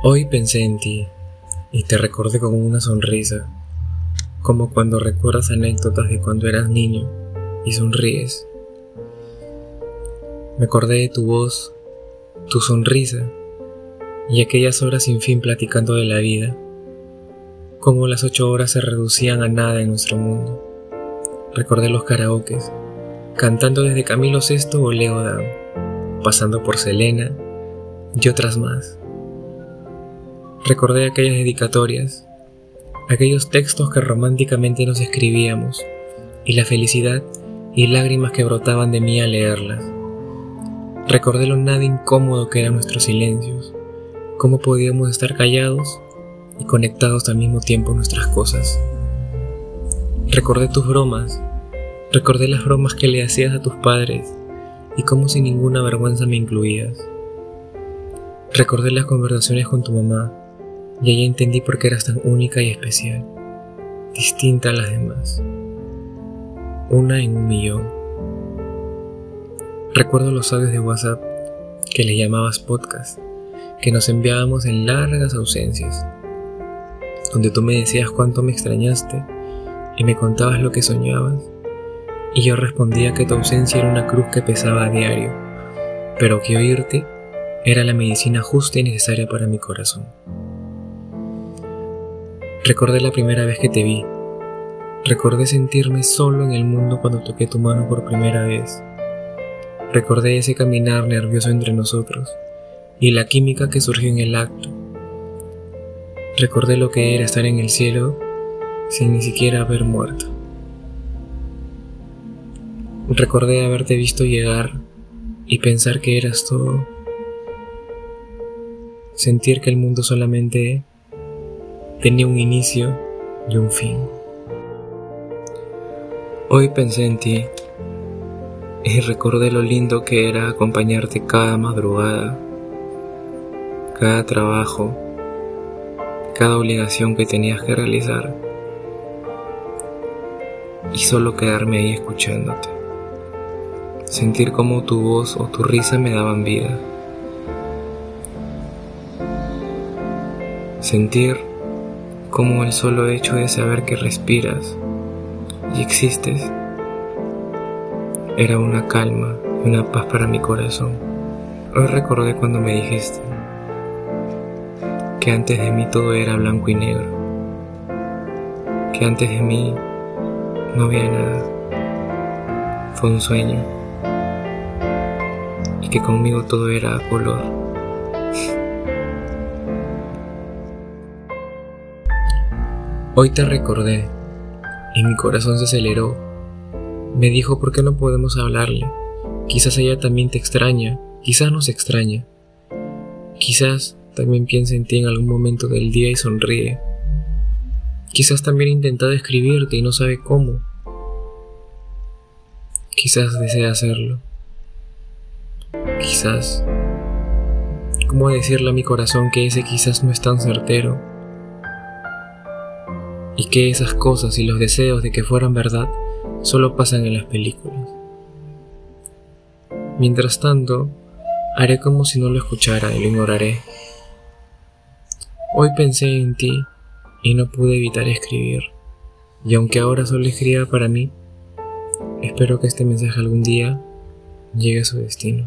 Hoy pensé en ti y te recordé con una sonrisa, como cuando recuerdas anécdotas de cuando eras niño y sonríes. Me acordé de tu voz, tu sonrisa y aquellas horas sin fin platicando de la vida, como las ocho horas se reducían a nada en nuestro mundo. Recordé los karaokes, cantando desde Camilo VI o Leo Dan, pasando por Selena y otras más Recordé aquellas dedicatorias, aquellos textos que románticamente nos escribíamos, y la felicidad y lágrimas que brotaban de mí al leerlas. Recordé lo nada incómodo que eran nuestros silencios, cómo podíamos estar callados y conectados al mismo tiempo nuestras cosas. Recordé tus bromas, recordé las bromas que le hacías a tus padres y cómo sin ninguna vergüenza me incluías. Recordé las conversaciones con tu mamá y ahí entendí por qué eras tan única y especial, distinta a las demás. Una en un millón. Recuerdo los audios de WhatsApp que le llamabas podcast, que nos enviábamos en largas ausencias, donde tú me decías cuánto me extrañaste y me contabas lo que soñabas, y yo respondía que tu ausencia era una cruz que pesaba a diario, pero que oírte era la medicina justa y necesaria para mi corazón. Recordé la primera vez que te vi. Recordé sentirme solo en el mundo cuando toqué tu mano por primera vez. Recordé ese caminar nervioso entre nosotros y la química que surgió en el acto. Recordé lo que era estar en el cielo sin ni siquiera haber muerto. Recordé haberte visto llegar y pensar que eras todo. Sentir que el mundo solamente tenía un inicio y un fin. Hoy pensé en ti y recordé lo lindo que era acompañarte cada madrugada, cada trabajo, cada obligación que tenías que realizar y solo quedarme ahí escuchándote. Sentir como tu voz o tu risa me daban vida. Sentir como el solo hecho de saber que respiras y existes era una calma y una paz para mi corazón. Hoy recordé cuando me dijiste que antes de mí todo era blanco y negro, que antes de mí no había nada, fue un sueño y que conmigo todo era color. Hoy te recordé y mi corazón se aceleró. Me dijo, ¿por qué no podemos hablarle? Quizás ella también te extraña, quizás nos extraña. Quizás también piensa en ti en algún momento del día y sonríe. Quizás también ha intentado escribirte y no sabe cómo. Quizás desea hacerlo. Quizás. ¿Cómo decirle a mi corazón que ese quizás no es tan certero? Y que esas cosas y los deseos de que fueran verdad solo pasan en las películas. Mientras tanto, haré como si no lo escuchara y lo ignoraré. Hoy pensé en ti y no pude evitar escribir, y aunque ahora solo escriba para mí, espero que este mensaje algún día llegue a su destino.